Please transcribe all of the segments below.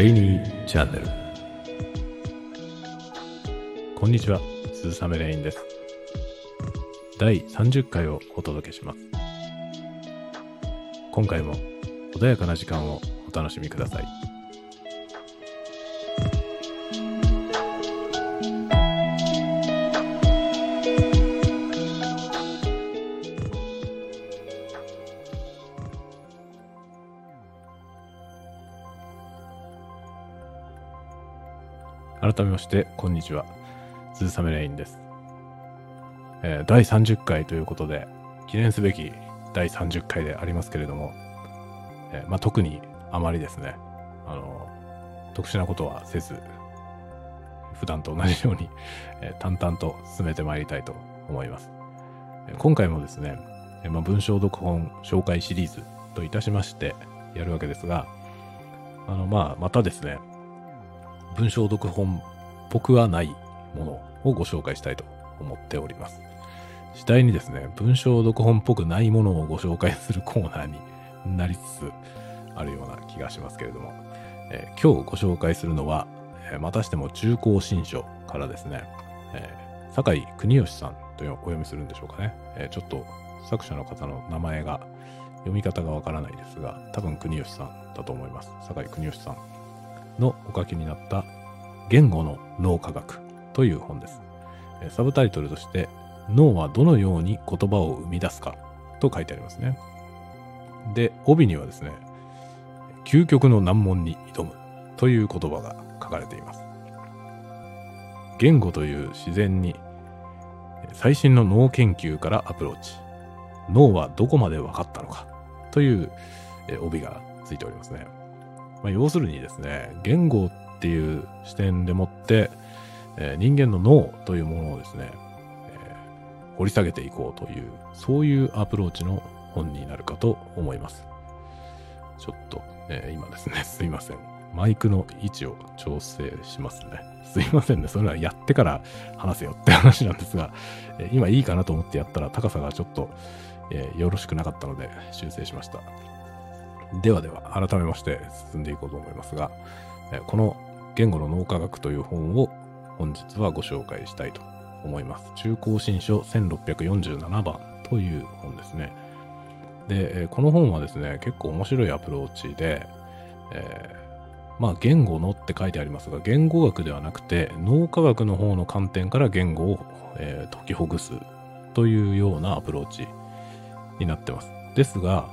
レイニーチャンネル。こんにちは。鈴雨レインです。第30回をお届けします。今回も穏やかな時間をお楽しみください。改めまして、こんにちは。鈴雨レインです。えー第30回ということで、記念すべき第30回でありますけれども、えーまあ、特にあまりですね、あの、特殊なことはせず、普段と同じように、えー淡々と進めてまいりたいと思います。え今回もですね、えまあ、文章読本紹介シリーズといたしましてやるわけですが、あの、まあ、またですね、文章読本っぽくはないものをご紹介したいと思っております。次第にですね、文章読本っぽくないものをご紹介するコーナーになりつつあるような気がしますけれども、えー今日ご紹介するのは、えーまたしても中高新書からですね、えー酒井国義さんとお読みするんでしょうかね。えーちょっと作者の方の名前が読み方がわからないですが、多分国義さんだと思います。酒井国義さんのお書きになった言語の脳科学という本です。サブタイトルとして脳はどのように言葉を生み出すかと書いてありますね。で、帯にはですね、究極の難問に挑むという言葉が書かれています。言語という自然に最新の脳研究からアプローチ。脳はどこまで分かったのかという帯がついておりますね。まあ、要するにですね、言語っていう視点でもって、えー人間の脳というものをですね、えー掘り下げていこうという、そういうアプローチの本になるかと思います。ちょっと、えー今ですね、すいません。マイクの位置を調整しますね。すいませんね。それはやってから話せよって話なんですが、え今いいかなと思ってやったら高さがちょっと、えーよろしくなかったので修正しました。ではでは、改めまして進んでいこうと思いますが、この言語の脳科学という本を本日はご紹介したいと思います。中高新書1647番という本ですね。で、この本はですね、結構面白いアプローチで、えーまあ言語のって書いてありますが、言語学ではなくて脳科学の方の観点から言語を、えー解きほぐすというようなアプローチになってます。ですが、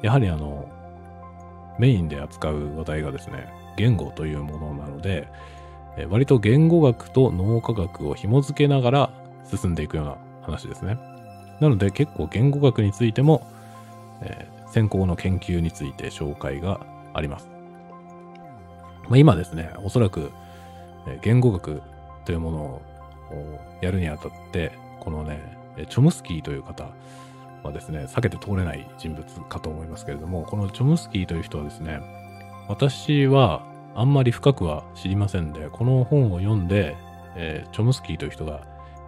やはりあの、メインで扱う話題がですね、言語というものなので、え割と言語学と脳科学を紐付けながら進んでいくような話ですね。なので結構言語学についても、えー先行の研究について紹介があります。まあ、今ですね、おそらく、言語学というものをやるにあたって、このね、チョムスキーという方はですね、避けて通れない人物かと思いますけれども、このチョムスキーという人はですね、私はあんまり深くは知りませんで、この本を読んで、えーチョムスキーという人が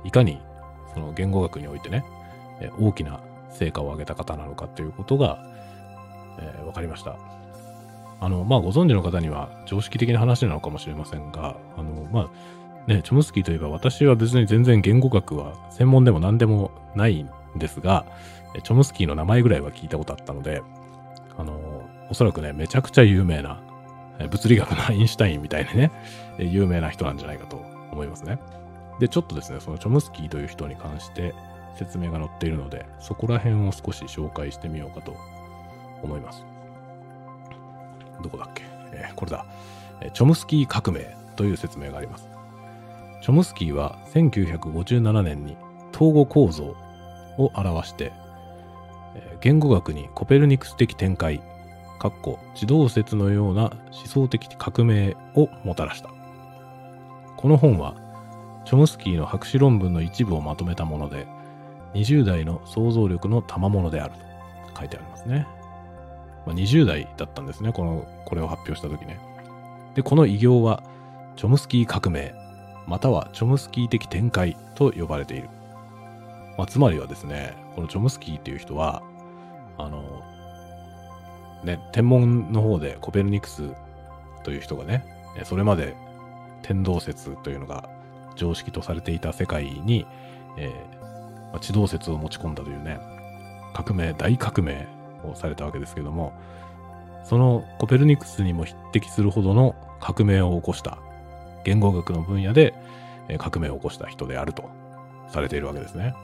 いかにその言語学においてね、えー大きな成果を上げた方なのかということが、えーわかりました。あの、まあ、ご存知の方には常識的な話なのかもしれませんが、あの、まあ、ね、チョムスキーといえば私は別に全然言語学は専門でも何でもないんですが、チョムスキーの名前ぐらいは聞いたことあったので、あの、おそらくね、めちゃくちゃ有名な、物理学のアインシュタインみたいなね、有名な人なんじゃないかと思いますね。で、ちょっとですね、そのチョムスキーという人に関して説明が載っているので、そこら辺を少し紹介してみようかと思います。どこだっけ、えーこれだ、チョムスキー革命という説明があります。チョムスキーは1957年に統合構造を表して、言語学にコペルニクス的展開、かっこ自動説のような思想的革命をもたらした。この本は、チョムスキーの博士論文の一部をまとめたもので、20代の想像力の賜物であると書いてありますね。まあ、20代だったんですね、この、これを発表した時ね。で、この偉業は、チョムスキー革命、またはチョムスキー的展開と呼ばれている。まあ、つまりはですね、このチョムスキーっていう人は、あの、ね、天文の方でコペルニクスという人がね、それまで天動説というのが常識とされていた世界に、えー、地動説を持ち込んだというね、革命、大革命をされたわけですけども、そのコペルニクスにも匹敵するほどの革命を起こした言語学の分野で革命を起こした人であるとされているわけですね。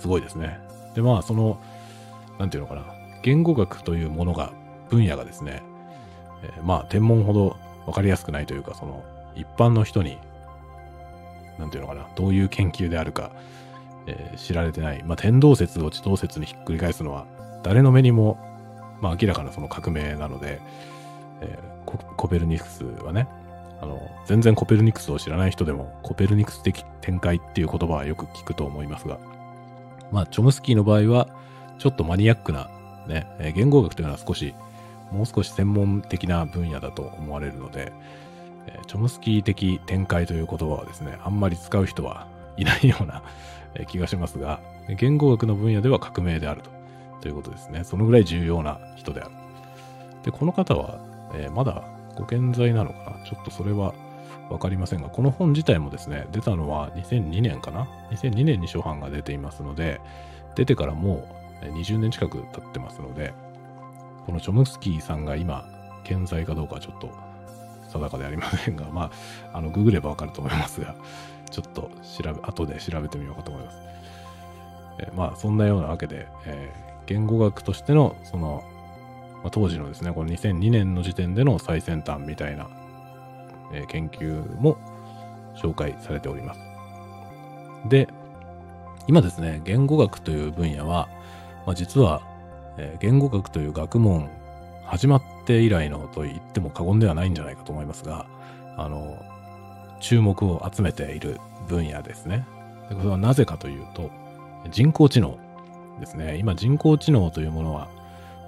すごいですね。で、まあ、その、なんていうのかな、言語学というものが、分野がですね、えー、まあ、天文ほど分かりやすくないというか、その、一般の人に、なんていうのかな、どういう研究であるか、えー、知られてない。まあ、天動説を地動説にひっくり返すのは、誰の目にも、まあ、明らかなその革命なので、えー、コペルニクスはね、あの、全然コペルニクスを知らない人でも、コペルニクス的展開っていう言葉はよく聞くと思いますが、まあ、チョムスキーの場合は、ちょっとマニアックな、ね、え言語学というのは少し、もう少し専門的な分野だと思われるので、えチョムスキー的展開という言葉はですね、あんまり使う人はいないような気がしますが、言語学の分野では革命であるとということですね。そのぐらい重要な人である。で、この方は、えー、まだご健在なのかな？ちょっとそれはわかりませんが、この本自体もですね、出たのは2002年かな ?2002 年に初版が出ていますので、出てからもう20年近く経ってますので、このチョムスキーさんが今、健在かどうかはちょっと定かでありませんが、まあ、あの、ググればわかると思いますが、ちょっと調べ、後で調べてみようかと思います。え、まあ、そんなようなわけで、えー、言語学としての、その、まあ、当時のですね、この2002年の時点での最先端みたいな、え、研究も紹介されております。で、今ですね、言語学という分野は、まあ、実は、え、言語学という学問始まって以来のと言っても過言ではないんじゃないかと思いますが、あの、注目を集めている分野ですね。でこれはなぜかというと、人工知能ですね。今人工知能というものは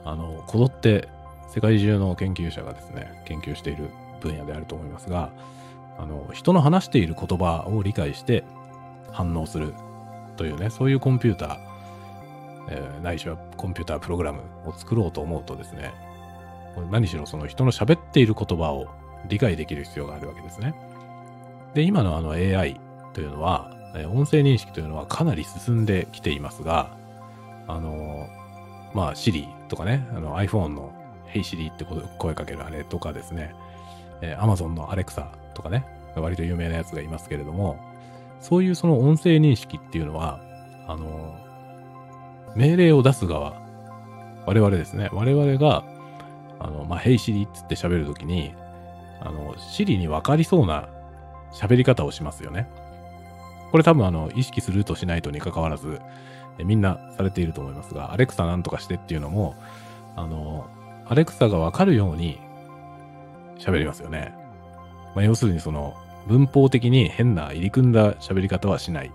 あの、こぞって世界中の研究者がですね、研究している分野であると思いますが、あの、人の話している言葉を理解して反応するというね、そういうコンピューター、えー、ないしはコンピュータープログラムを作ろうと思うとですね、何しろその人の喋っている言葉を理解できる必要があるわけですね。で、今のあの AI というのは、音声認識というのはかなり進んできていますが、あの、まあ、Siri とかね、あの iPhone の Hey Siri って声かけるあれとかですね、えー、Amazon の Alexa とかね、割と有名なやつがいますけれども、そういうその音声認識っていうのは、あの、命令を出す側、我々ですね、我々が、あの、まあ、Hey Siri っつって喋るときに、あの、Siri に分かりそうな喋り方をしますよね。これ多分あの、意識するとしないとに関わらず、えみんなされていると思いますが、アレクサなんとかしてっていうのも、あの、アレクサがわかるように喋りますよね。まあ、要するにその、文法的に変な入り組んだ喋り方はしない。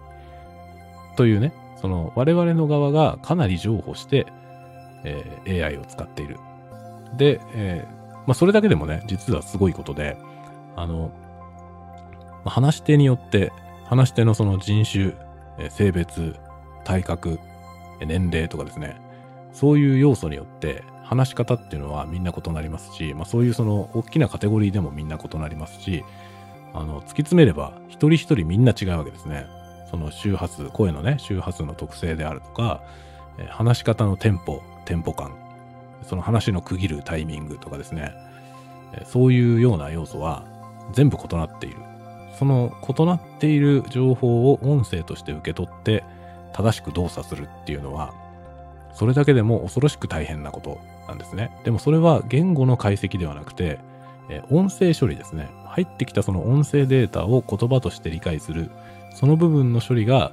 というね、その我々の側がかなり譲歩して、えー、AI を使っている。で、えー、まあ、それだけでもね、実はすごいことで、あの、ま、話し手によって、話し手のその人種、え、性別、体格、年齢とかですね、そういう要素によって話し方っていうのはみんな異なりますし、まあ、そういうその大きなカテゴリーでもみんな異なりますし、あの、突き詰めれば一人一人みんな違うわけですね。その周波数、声のね、周波数の特性であるとか、え話し方のテンポ、テンポ感、その話の区切るタイミングとかですね、えそういうような要素は全部異なっている。その異なっている情報を音声として受け取って、正しく動作するっていうのは、それだけでも恐ろしく大変なことなんですね。でもそれは言語の解析ではなくて、え音声処理ですね。入ってきたその音声データを言葉として理解する、その部分の処理が、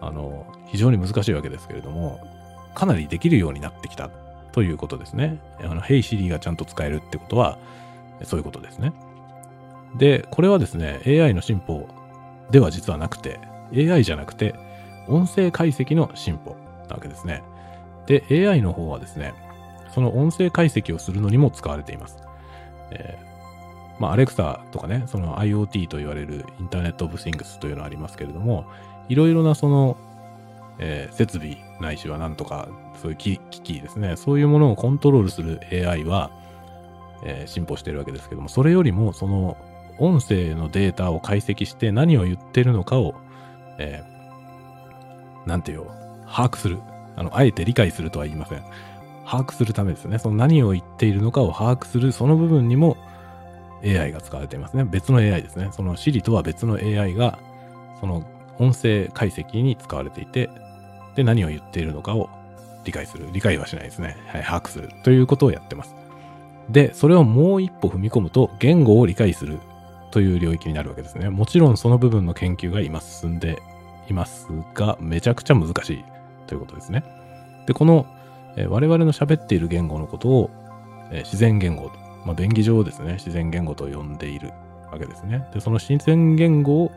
あの、非常に難しいわけですけれども、かなりできるようになってきたということですね。あの、Hey Siri がちゃんと使えるってことは、そういうことですね。で、これはですね、AI の進歩では実はなくて、AI じゃなくて、音声解析の進歩なわけですね。で、AI の方はですね、その音声解析をするのにも使われています。えー、まあ、Alexa とかね、その IoT と言われるインターネットオブシングスというのありますけれども、いろいろなその、えー、設備ないしはなんとか、そういう機器ですね、そういうものをコントロールする AI は、えー進歩しているわけですけども、それよりもその音声のデータを解析して何を言ってるのかを、えーなんていう把握する。あの、あえて理解するとは言いません。把握するためですね。その何を言っているのかを把握する、その部分にも AI が使われていますね。別の AI ですね。その Siri とは別の AI が、その音声解析に使われていて、で、何を言っているのかを理解する。理解はしないですね。はい、把握する。ということをやってます。で、それをもう一歩踏み込むと、言語を理解するという領域になるわけですね。もちろんその部分の研究が今進んでいますが、めちゃくちゃ難しいということですね。で、この、え我々の喋っている言語のことを、え自然言語と、まあ、便宜上ですね、自然言語と呼んでいるわけですね。で、その自然言語を、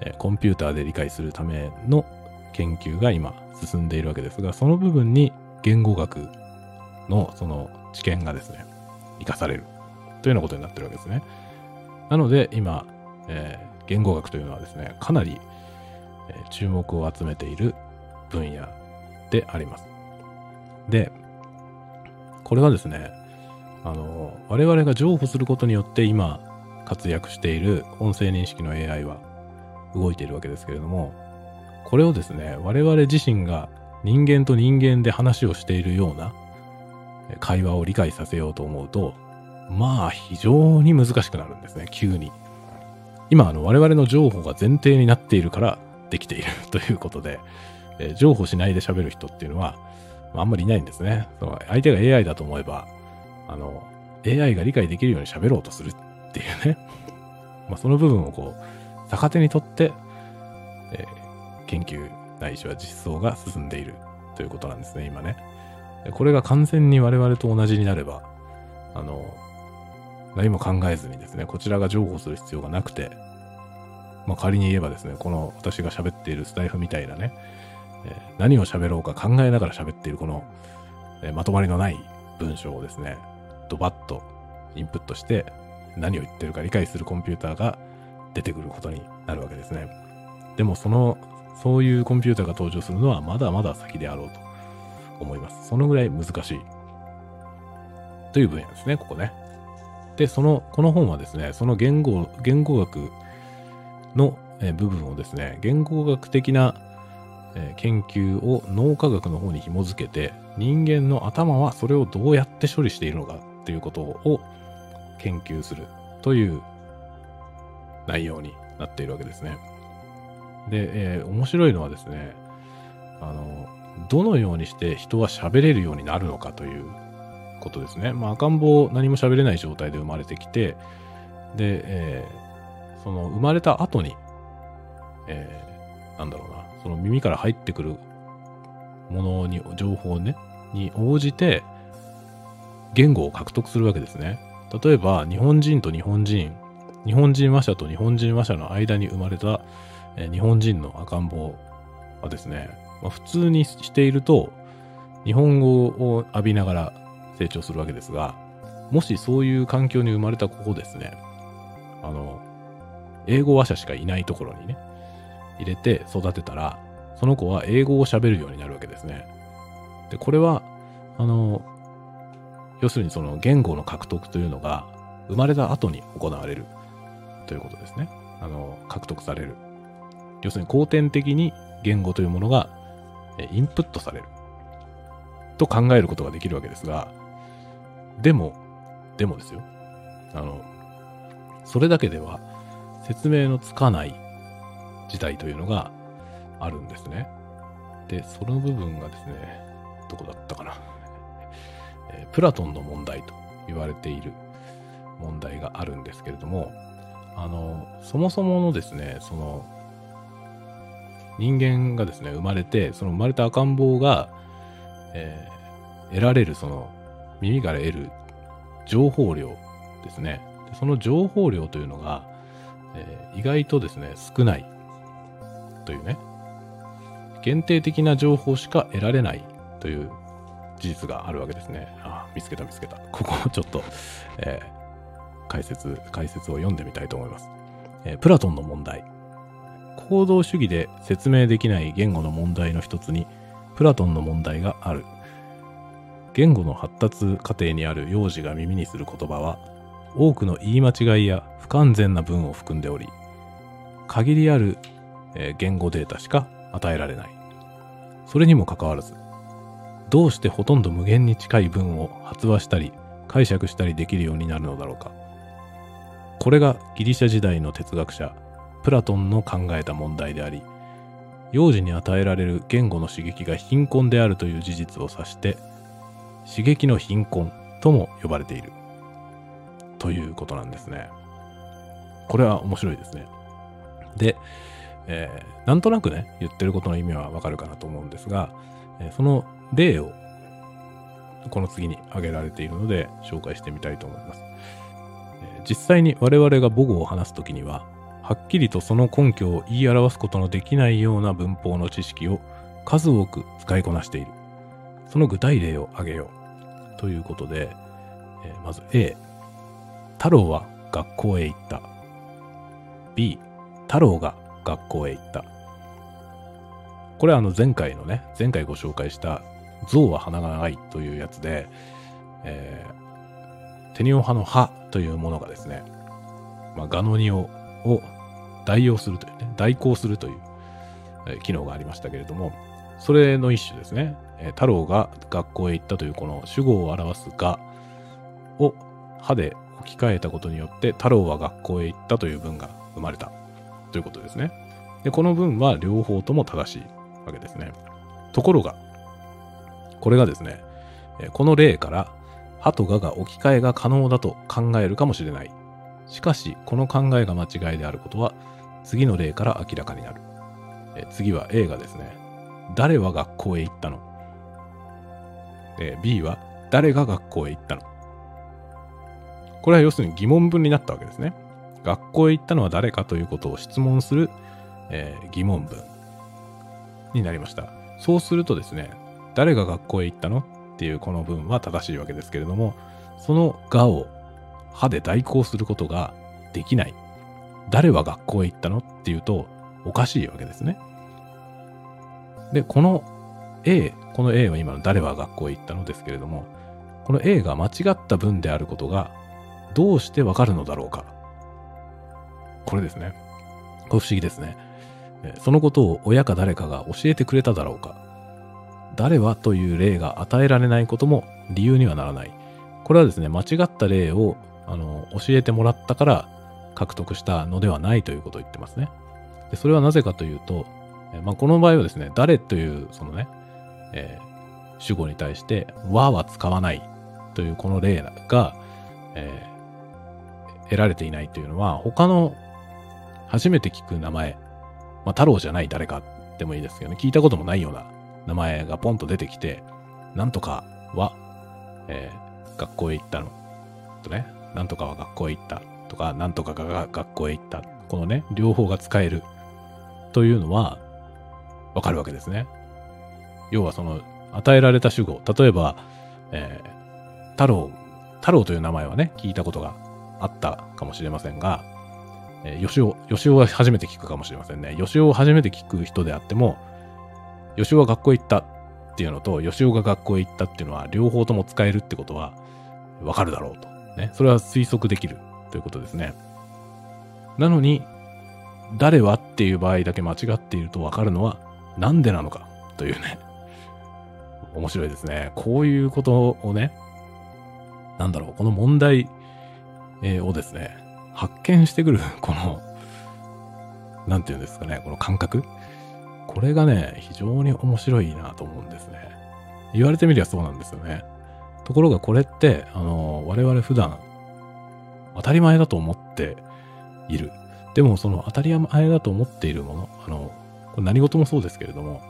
えコンピューターで理解するための研究が今進んでいるわけですが、その部分に言語学のその知見がですね、生かされるというようなことになってるわけですね。なので今、えー言語学というのはですね、かなり、え注目を集めている分野であります。で、これはですね、あの、我々が譲歩することによって今活躍している音声認識の AI は動いているわけですけれども、これをですね、我々自身が人間と人間で話をしているような会話を理解させようと思うと、まあ非常に難しくなるんですね、急に。今、あの、我々の情報が前提になっているからできているということで、えー情報しないで喋る人っていうのは、あ、んまりいないんですね。相手が AI だと思えば、あの、AI が理解できるように喋ろうとするっていうね。まあ、その部分をこう、逆手にとって、えー研究ないしは実装が進んでいるということなんですね、今ね。これが完全に我々と同じになれば、あの、何も考えずにですね、こちらが譲歩する必要がなくて、まあ、仮に言えばですね、この私が喋っているスタイフみたいなね、え何を喋ろうか考えながら喋っているこの、えまとまりのない文章をですね、ドバッとインプットして何を言ってるか理解するコンピューターが出てくることになるわけですね。でもその、そういうコンピューターが登場するのはまだまだ先であろうと思います。そのぐらい難しいという分野ですね、ここね。で、その、この本はですね、その言語、言語学の部分をですね、言語学的なえ研究を脳科学の方に紐づけて、人間の頭はそれをどうやって処理しているのかっていうことを研究するという内容になっているわけですね。で、えー面白いのはですね、あの、どのようにして人は喋れるようになるのかということですね。まあ、赤ん坊何も喋れない状態で生まれてきて、で、えーその生まれた後に、えーなんだろうな、その耳から入ってくるものに、情報ね、に応じて、言語を獲得するわけですね。例えば、日本人と日本人、日本人話者と日本人話者の間に生まれた、え日本人の赤ん坊はですね、まあ、普通にしていると、日本語を浴びながら成長するわけですが、もしそういう環境に生まれた子をですね、あの、英語話者しかいないところにね、入れて育てたら、その子は英語を喋るようになるわけですね。で、これは、あの、要するにその言語の獲得というのが生まれた後に行われるということですね。あの、獲得される。要するに後天的に言語というものがインプットされる。と考えることができるわけですが、でも、でもですよ。あの、それだけでは説明のつかない事態というのがあるんですね。で、その部分がですね、どこだったかな。えープラトンの問題と言われている問題があるんですけれども、あの、そもそものですね、その、人間がですね、生まれて、その生まれた赤ん坊が、えー得られる、その、耳から得る情報量ですね。その情報量というのが、えー意外とですね、少ないというね、限定的な情報しか得られないという事実があるわけですね。あ見つけた見つけた。ここをちょっと、えー解説、解説を読んでみたいと思います。えープラトンの問題。行動主義で説明できない言語の問題の一つに、プラトンの問題がある。言語の発達過程にある幼児が耳にする言葉は、多くの言い間違いや不完全な文を含んでおり、限りある、え言語データしか与えられない。それにもかかわらず、どうしてほとんど無限に近い文を発話したり解釈したりできるようになるのだろうか。これがギリシャ時代の哲学者、プラトンの考えた問題であり、幼児に与えられる言語の刺激が貧困であるという事実を指して、刺激の貧困とも呼ばれている。ということなんですね。これは面白いですね。で、えーなんとなくね、言ってることの意味はわかるかなと思うんですが、えーその例をこの次に挙げられているので紹介してみたいと思います。えー実際に我々が母語を話すときには、はっきりとその根拠を言い表すことのできないような文法の知識を数多く使いこなしている。その具体例を挙げよう。ということで、えーまず A、太郎は学校へ行った。B、太郎が学校へ行った。これはあの前回のね、前回ご紹介した象は鼻が長いというやつで、えーテニオ派の歯というものがですね、まあ、ガノニオを代用するというね、代行するという、え機能がありましたけれども、それの一種ですね、え太郎が学校へ行ったというこの主語を表すがを歯で置き換えたことによって、太郎は学校へ行ったという文が生まれたということですね。で、この文は両方とも正しいわけですね。ところが、これがですね、この例から、歯とがが置き換えが可能だと考えるかもしれない。しかし、この考えが間違いであることは、次の例から明らかになる。え次は A がですね、誰は学校へ行ったの？で ?B は誰が学校へ行ったの？これは要するに疑問文になったわけですね。学校へ行ったのは誰かということを質問する、えー疑問文になりました。そうするとですね、誰が学校へ行ったのっていうこの文は正しいわけですけれども、そのがを歯で代行することができない。誰は学校へ行ったのっていうとおかしいわけですね。で、この A、この A は今の誰は学校へ行ったのですけれども、この A が間違った文であることがどうしてわかるのだろうか。これですね。これ不思議ですね。そのことを親か誰かが教えてくれただろうか。誰はという例が与えられないことも理由にはならない。これはですね、間違った例をあの教えてもらったから獲得したのではないということを言ってますね。でそれはなぜかというと、まあ、この場合はですね、誰というそのね、えー主語に対して和は使わないというこの例が、えー得られていないというのは他の初めて聞く名前、まあ、太郎じゃない誰かでもいいですけどね、聞いたこともないような名前がポンと出てきて、なんとかは、えー学校へ行ったの。とね、なんとかは学校へ行った。とか、なんとかが学校へ行った。このね、両方が使える。というのは、わかるわけですね。要はその、与えられた主語。例えば、えー太郎、太郎という名前はね、聞いたことがあったかもしれませんが、えー、吉尾、吉尾は初めて聞くかもしれませんね。吉尾を初めて聞く人であっても、吉尾は学校へ行ったっていうのと、吉尾が学校へ行ったっていうのは、両方とも使えるってことは、わかるだろうと。ね。それは推測できるということですね。なのに、誰はっていう場合だけ間違っているとわかるのは、なんでなのか？というね。面白いですね。こういうことをね、なんだろう、この問題えーをですね、発見してくる、この、なんていうんですかね、この感覚。これがね、非常に面白いなと思うんですね。言われてみりゃそうなんですよね。ところがこれって、あの、我々普段、当たり前だと思っている。でもその当たり前だと思っているもの、あの、これ何事もそうですけれども、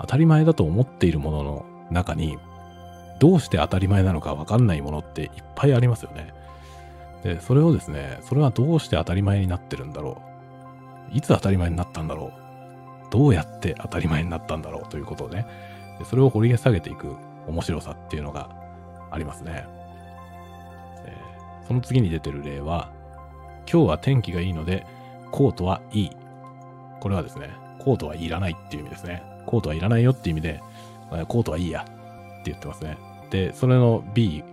当たり前だと思っているものの中に、どうして当たり前なのかわかんないものっていっぱいありますよね。で、それをですね、それはどうして当たり前になってるんだろう。いつ当たり前になったんだろう。どうやって当たり前になったんだろうということをね、それを掘り下げていく面白さっていうのがありますね。その次に出てる例は、今日は天気がいいので、コートはいい。これはですね、コートはいらないっていう意味ですね。コートはいらないよっていう意味で、えコートはいいやって言ってますね。で、それの B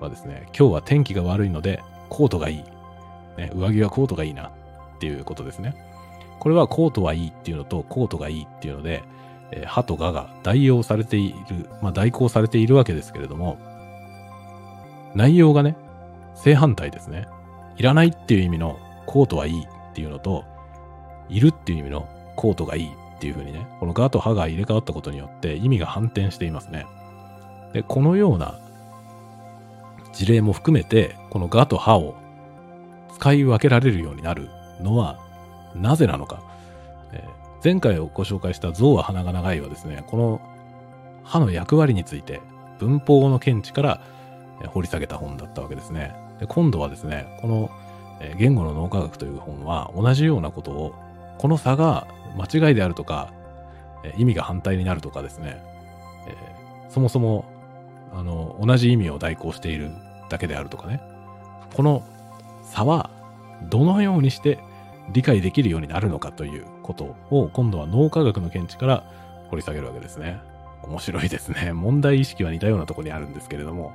はですね、今日は天気が悪いので、コートがいい。ね、上着はコートがいいなっていうことですね。これはコートはいいっていうのと、コートがいいっていうので、え、歯とがが代用されている、まあ代行されているわけですけれども、内容がね、正反対ですね。いらないっていう意味のコートはいいっていうのと、いるっていう意味のコートがいいっていう風にね、このがと歯が入れ替わったことによって意味が反転していますね。で、このような事例も含めて、このがと歯を使い分けられるようになるのはなぜなのか。えー、前回ご紹介した象は鼻が長いはですね、この歯の役割について文法の見地から掘り下げた本だったわけですね。で今度はですね、この言語の脳科学という本は同じようなことを、この差が間違いであるとか、意味が反対になるとかですね、えー、そもそもあの同じ意味を代行しているだけであるとかね、この差はどのようにして理解できるようになるのかということを今度は脳科学の見地から掘り下げるわけですね。面白いですね。問題意識は似たようなところにあるんですけれども、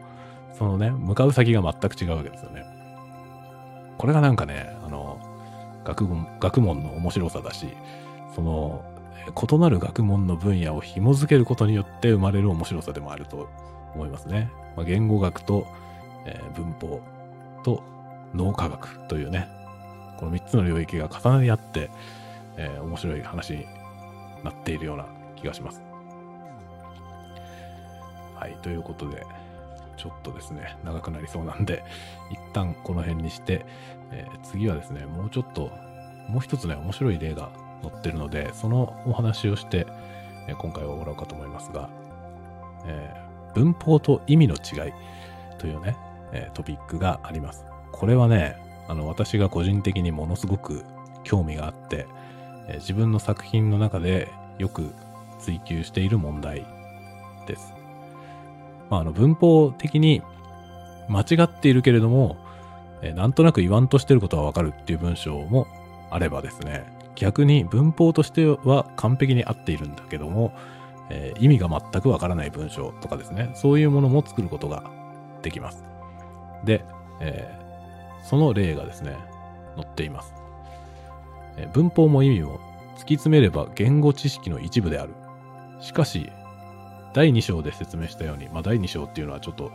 そのね、向かう先が全く違うわけですよね。これがなんかね、あの、学問、学問の面白さだし、その、異なる学問の分野を紐づけることによって生まれる面白さでもあると思いますね。まあ、言語学と、えー、文法と脳科学というね、この3つの領域が重なり合って、えー、面白い話になっているような気がします。はい、ということで、ちょっとですね、長くなりそうなんで、一旦この辺にして、えー、次はですね、もうちょっと、もう一つね、面白い例が載ってるので、そのお話をして、えー、今回は終わろうかと思いますが、えー、文法と意味の違いというね、えトピックがあります。これはね、あの、私が個人的にものすごく興味があって、え自分の作品の中でよく追求している問題です。まあ、あの文法的に間違っているけれども、え、なんとなく言わんとしてることはわかるっていう文章もあればですね、逆に文法としては完璧に合っているんだけども、えー、意味が全くわからない文章とかですね、そういうものも作ることができます。で、えー、その例がですね、載っています。えー、文法も意味も突き詰めれば言語知識の一部である。しかし、第2章で説明したように、まあ、第2章っていうのはちょっと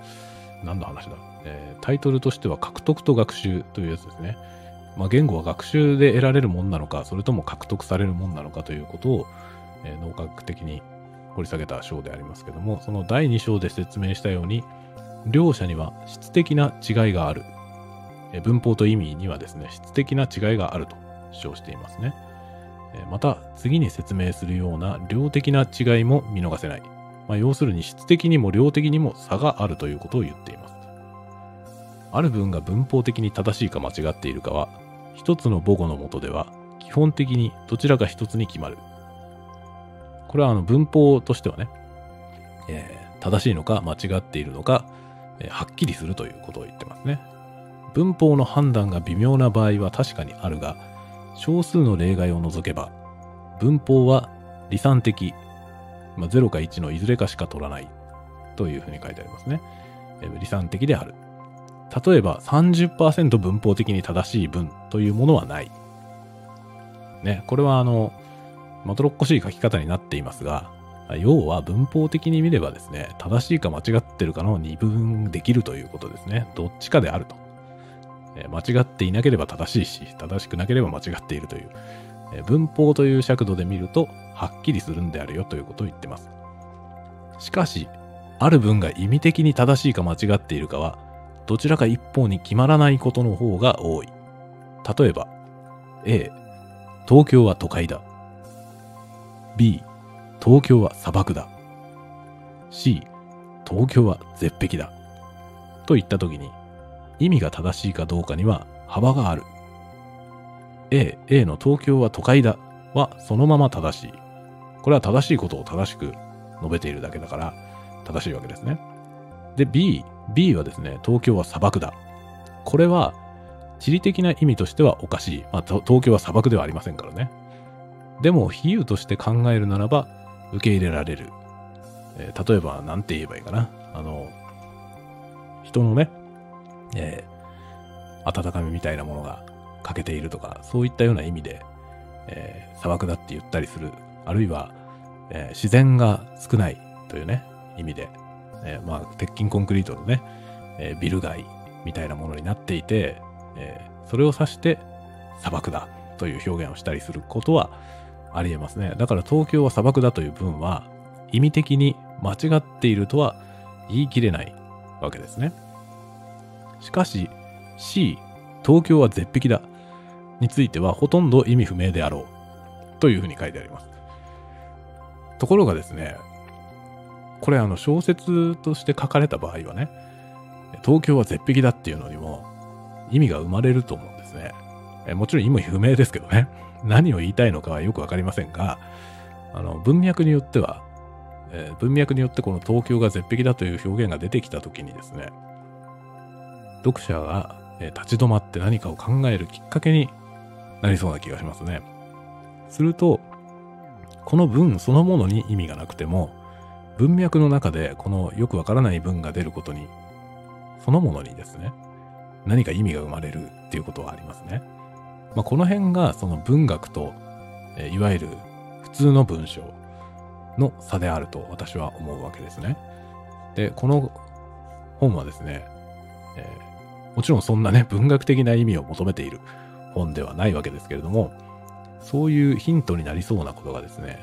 何の話だ、えー、タイトルとしては獲得と学習というやつですね。まあ、言語は学習で得られるもんなのか、それとも獲得されるもんなのかということを、えー、脳科学的に掘り下げた章でありますけども、その第2章で説明したように、両者には質的な違いがある。文法と意味にはですね、質的な違いがあると主張していますね。また、次に説明するような量的な違いも見逃せない。まあ、要するに質的にも量的にも差があるということを言っています。ある文が文法的に正しいか間違っているかは、一つの母語のもとでは、基本的にどちらか一つに決まる。これはあの文法としてはね、えー、正しいのか間違っているのか、え、はっきりするということを言ってますね。文法の判断が微妙な場合は確かにあるが、少数の例外を除けば、文法は理算的、まあ、0か1のいずれかしか取らないというふうに書いてありますね。え、理算的である。例えば30%文法的に正しい文というものはない。ね、これはあの、まどろっこしい書き方になっていますが、要は文法的に見ればですね、正しいか間違ってるかの二分できるということですね。どっちかであると。間違っていなければ正しいし、正しくなければ間違っているという、文法という尺度で見ると、はっきりするんであるよということを言ってます。しかし、ある文が意味的に正しいか間違っているかは、どちらか一方に決まらないことの方が多い。例えば、A、東京は都会だ。B、東京は砂漠だ。C、東京は絶壁だ。といったときに、意味が正しいかどうかには幅がある。A、A の東京は都会だはそのまま正しい。これは正しいことを正しく述べているだけだから、正しいわけですね。で、B、B はですね、東京は砂漠だ。これは、地理的な意味としてはおかしい。まあ、東京は砂漠ではありませんからね。でも、比喩として考えるならば、受け入れられる。えー、例えば、なんて言えばいいかな。あの、人のね、えー、温かみみたいなものが欠けているとか、そういったような意味で、えー、砂漠だって言ったりする。あるいは、えー、自然が少ないというね、意味で、えー、まあ、鉄筋コンクリートのね、えビル街みたいなものになっていて、えそれを指して砂漠だという表現をしたりすることはありえますね。だから東京は砂漠だという分は意味的に間違っているとは言い切れないわけですね。しかし C、東京は絶壁だについてはほとんど意味不明であろうというふうに書いてあります。ところがですね、これあの小説として書かれた場合はね、東京は絶壁だっていうのにも意味が生まれると思うんですね。もちろん意味不明ですけどね。何を言いたいのかはよくわかりませんが、あの文脈によっては、えー、文脈によってこの東京が絶壁だという表現が出てきたときにですね、読者が、えー、立ち止まって何かを考えるきっかけになりそうな気がしますね。すると、この文そのものに意味がなくても、文脈の中でこのよくわからない文が出ることに、そのものにですね、何か意味が生まれるっていうことはありますね。まあ、この辺がその文学と、えいわゆる普通の文章の差であると私は思うわけですね。で、この本はですね、えー、もちろんそんなね、文学的な意味を求めている本ではないわけですけれども、そういうヒントになりそうなことがですね、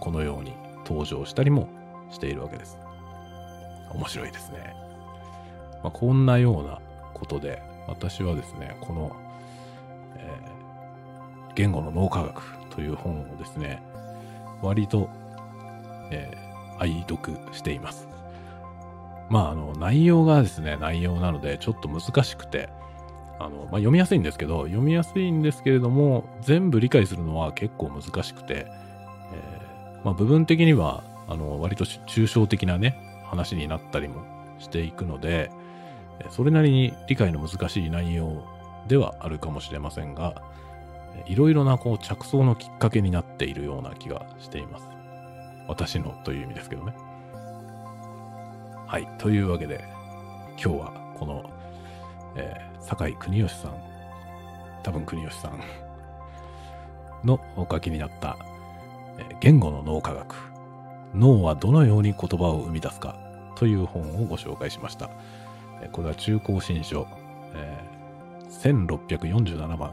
このように登場したりもしているわけです。面白いですね。まあ、こんなようなことで、私はですね、この、言語の脳科学という本をですね、割と、えー、愛読しています。まあ、あの、内容がですね、内容なので、ちょっと難しくて、あの、まあ、読みやすいんですけど、読みやすいんですけれども、全部理解するのは結構難しくて、えー、まあ、部分的には、あの、割と抽象的なね、話になったりもしていくので、それなりに理解の難しい内容ではあるかもしれませんが、いろいろなこう着想のきっかけになっているような気がしています。私のという意味ですけどね。はい。というわけで、今日はこの、えー、酒井国義さん、多分国義さんのお書きになった、えー、言語の脳科学、脳はどのように言葉を生み出すかという本をご紹介しました。これは中高新書、えー、1647万。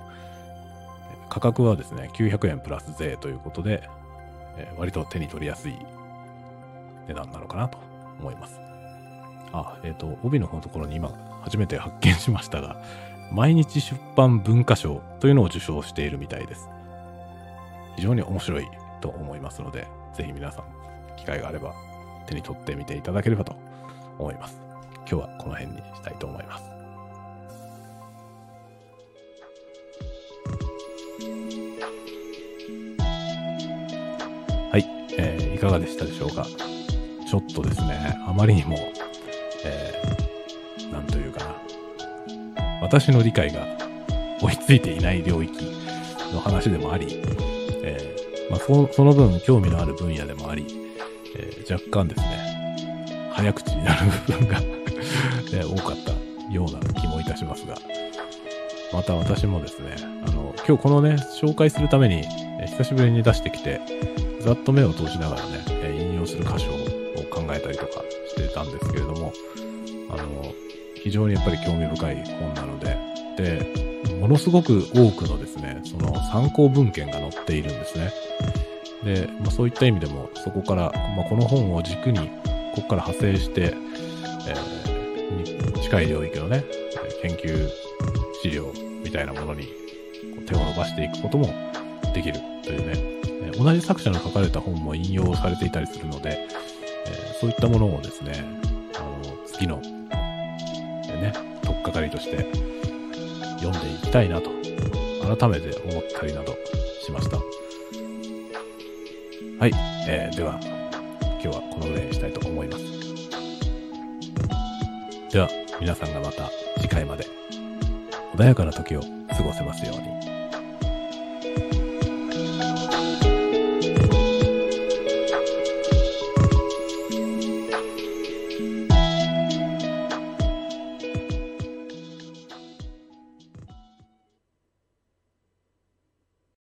価格はですね、900円プラス税ということで、えー、割と手に取りやすい値段なのかなと思います。あ、えっ、ー、と、帯の方のところに今初めて発見しましたが、毎日出版文化賞というのを受賞しているみたいです。非常に面白いと思いますので、ぜひ皆さん、機会があれば手に取ってみていただければと思います。今日はこの辺にしたいと思います。かがでしたでしょうか？ちょっとですね、あまりにも、えー、なんというかな、私の理解が追いついていない領域の話でもあり、えー、まあ、そその分興味のある分野でもあり、えー、若干ですね、早口になる部分がえ 多かったような気もいたしますが、また私もですね、あの、今日このね、紹介するために、え久しぶりに出してきて、ざっと目を通しながらね、え引用する箇所を考えたりとかしてたんですけれども、あの、非常にやっぱり興味深い本なので、で、ものすごく多くのですね、その参考文献が載っているんですね。で、まあ、そういった意味でも、そこから、まあ、この本を軸に、ここから派生して、えー近い領域のね、研究資料みたいなものに手を伸ばしていくこともできるというね、同じ作者の書かれた本も引用されていたりするので、えそういったものをですね、あの次の、ね、取っかかりとして読んでいきたいなと、改めて思ったりなどしました。はい、えー、では、今日はこのぐらいにしたいと思います。では、皆さんがまた次回まで穏やかな時を過ごせますように。